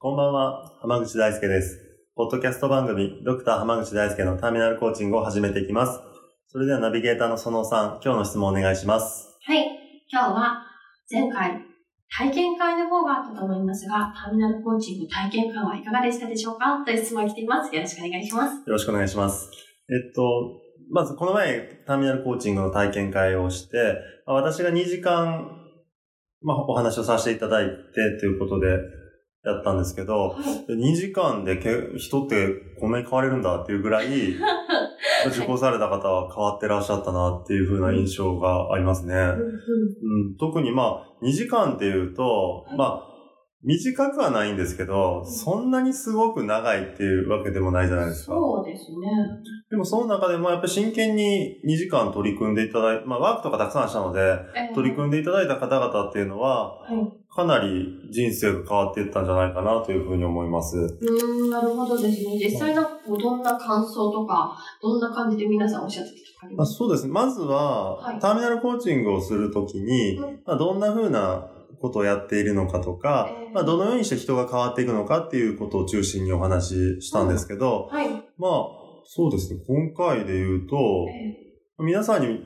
こんばんは、浜口大輔です。ポッドキャスト番組、ドクター浜口大輔のターミナルコーチングを始めていきます。それではナビゲーターの園さん、今日の質問お願いします。はい。今日は前回体験会の方があったと思いますが、ターミナルコーチング体験会はいかがでしたでしょうか？という質問が来ています。よろしくお願いします。よろしくお願いします。えっと、まずこの前、ターミナルコーチングの体験会をして、まあ私が2時間、まあ、お話をさせていただいてということでやったんですけど、2時間でけ人ってこんなに変われるんだっていうぐらい、受講された方は変わってらっしゃったなっていう風な印象がありますね。うん。特にまあ、2時間っていうと、はい。まあ、短くはないんですけど、んそんなにすごく長いっていうわけでもないじゃないですか。そうですね。でもその中でもやっぱり真剣に2時間取り組んでいただいて、まあワークとかたくさんしたので、えー取り組んでいただいた方々っていうのは、はい。かなり人生が変わっていったんじゃないかなというふうに思います。うーん、なるほどですね。実際のどんな感想とか、どんな感じで皆さんおっしゃってたとかありまあ、ますそうですね。まずは、はいターミナルコーチングをするときに、うんまあ、どんな風なことをやっているのかとか、えーまあ、どのようにして人が変わっていくのかっていうことを中心にお話ししたんですけど、はい。まあ、そうですね。今回で言うと、え皆さんに、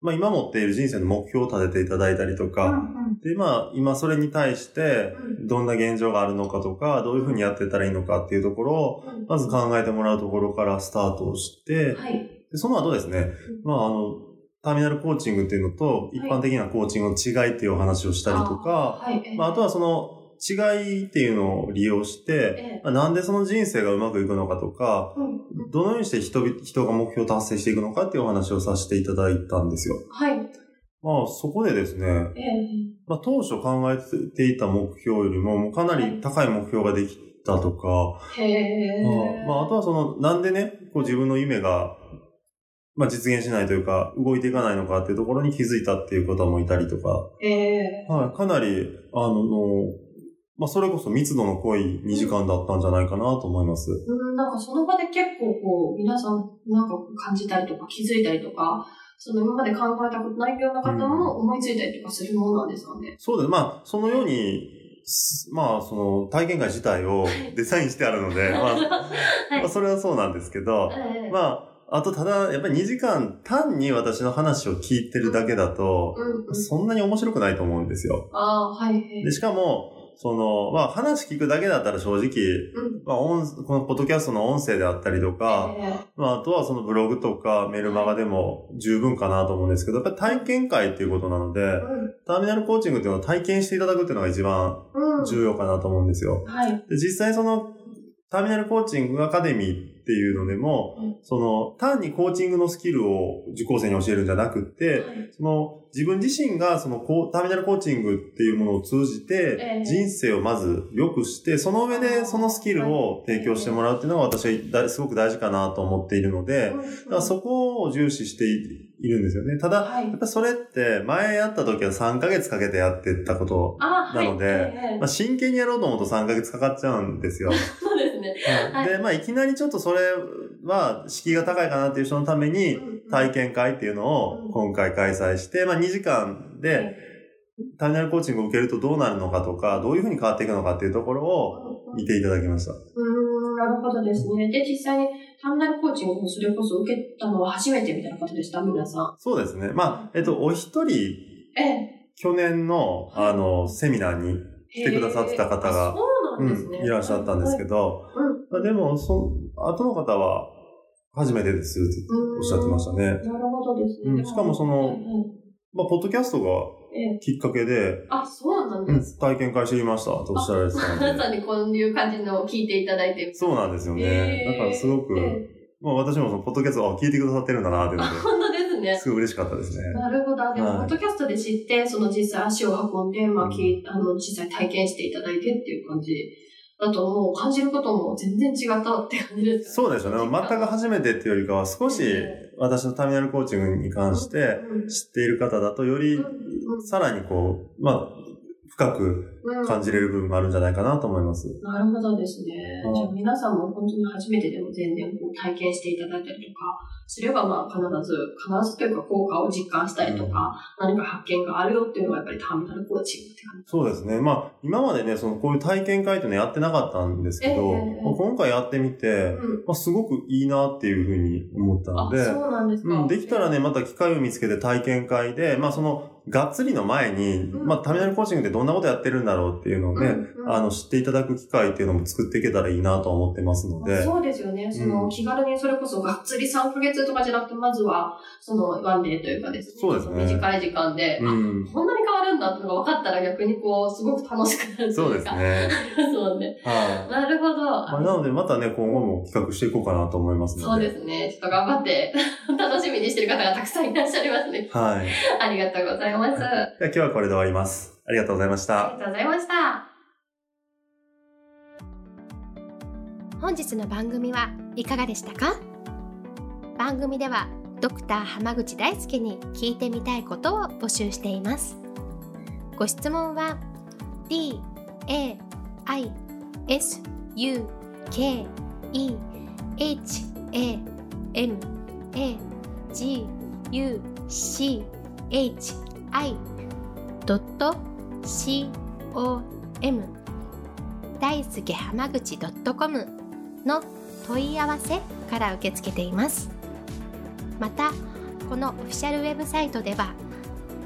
まあ、今持っている人生の目標を立てていただいたりとーか、うんで、まあ、今それに対して、うんどんな現状があるのかとか、どういうふうにやってたらいいのかっていうところを、うんまず考えてもらうところからスタートをして、はい。でその後ですね、まあ、あの、ターミナルコーチングっていうのと、一般的なコーチングの違いっていうお話をしたりとか、はい。えーまあ、あとはその違いっていうのを利用して、えまあなんでその人生がうまくいくのかとか、どのようにして人々人が目標を達成していくのかっていうお話をさせていただいたんですよ。はい。まあ、そこでですね、えーまあ、当初考えていた目標よりも、もうかなり高い目標ができたとか、まあ、あとはその、なんでね、こう自分の夢が、まあ、実現しないというか、動いていかないのかっていうところに気づいたっていう方もいたりとか、えはい、かなり、あの、まあ、それこそ密度の濃い2時間だったんじゃないかなと思います。ーうん、なんかその場で結構こう、皆さんなんか感じたりとか気づいたりとか、その今まで考えたことないような方も思いついたりとかするものなんですかね。そうです。まあ、そのように、すまあ、その体験会自体をデザインしてあるので、まあ、はいまあそれはそうなんですけど、えーまあ、あとただ、やっぱり2時間単に私の話を聞いてるだけだと、うんうん、そんなに面白くないと思うんですよ。ああ、はい。で、しかも、その、まあ話聞くだけだったら正直、うんまあ音、このポッドキャストの音声であったりとか、えまああとはそのブログとかメルマガでも十分かなと思うんですけど、やっぱり体験会っていうことなので、ーターミナルコーチングっていうのを体験していただくっていうのが一番。重要かなと思うんですよ。はい。で、実際その、ターミナルコーチングアカデミーっていうのでも、うん。その、単にコーチングのスキルを受講生に教えるんじゃなくって、その、自分自身がそのターミナルコーチングっていうものを通じええ。て、人生をまず良くして、その上でそのスキルを提供してもらうっていうのが私はだすごく大事かなと思っているので、うんだからそこを重視しているんですよね。ただ、はい。やっぱそれって前やった時は3ヶ月かけてやってったこと。なのでええまあ、真剣にやろうと思うと3ヶ月かかっちゃうんですよ。ですね。はいで、まあ、いきなりちょっとそれは敷居が高いかなっていう人のために、うん体験会っていうのを今回開催して、まあ、2時間で、ターミナルコーチングを受けるとどうなるのかとか、どういうふうに変わっていくのかっていうところを見ていただきました。うーん、なるほどですね。で、実際にターミナルコーチングをそれこそ受けたのは初めてみたいな方でした、皆さん。そうですね。まあ、えっと、お一人、ええ。去年の、あの、セミナーに来てくださってた方がなんですね。うん、いらっしゃったんですけど。ど、うんまあ、でも、その、後の方は、初めてですっておっしゃってましたね。なるほどですね。うんしかもそのはいはいまあ、ポッドキャストがええ。きっかけで、あ、そうなんうんです。体験会してみましたとおっしゃられてたので。皆さんにこういう感じのを聞いていただいて。そうなんですよね。ええだからすごく、ええまあ私もそのポッドキャストを聞いてくださってるんだなっていうのあ、本 当ですで、ね。すごい嬉しかったですね。なるほど。ででも、はいポッドキャストで知って、その実際足を運んで、まあ、きあの、実際体験していただいてっていう感じだと、もう感じることも全然違ったって感じですそうですよね。全く初めてっていうよりかは、少し私のターミナルコーチングに関してうん知っている方だと、よりさらにこう、まあ、深くうん感じれる部分があるんじゃないかなと思います。なるほどですね。うんじゃあ皆さんも本当に初めてでも全然こう体験していただいたりとかすれば、まあ必ず、必ずというか効果を実感したりとか、何か発見があるよっていうのがやっぱりターミナルコーチングって感じ。そうですね。まあ、今までね、その、こういう体験会っていうのやってなかったんですけど、ええまあ今回やってみて、うん。まあ、すごくいいなっていうふうに思ったのあ、で、そうなんですか。うん、できたらね、また機会を見つけて体験会で、まあその、がっつりの前に、うん。まあターミナルコーチングってどんなことやってるんだろうっていうのをね、うんうん。あの、知っていただく機会っていうのも作っていけたらいいなと思ってますので、そうですよね。その、うん。気軽にそれこそがっつり3ヶ月とかじゃなくて、まずは、その、ワンデーというかですね。そうですね。短い時間で、うん、あこんなに変わるんだっていうのが分かったら逆にこう、すごく楽しくなるというか。そうです。ね。そうね。はい。なるほど。まあ、なので、またね、今後も企画していこうかなと思いますそうので。ですね。ちょっと頑張って、楽しみにしてる方がたくさんいらっしゃいますね。はい。ありがとうございます。あでは今日はこれで終わります。ありがとうございました。りがとうございました。本日の番組はいかがでしたか？番組ではドクター濱口大輔に聞いてみたいことを募集していますご質問は d a i s u k e h a m a g u c h i c o m 大輔濱口 .com の問い合わせから受け付けています。またこのオフィシャルウェブサイトでは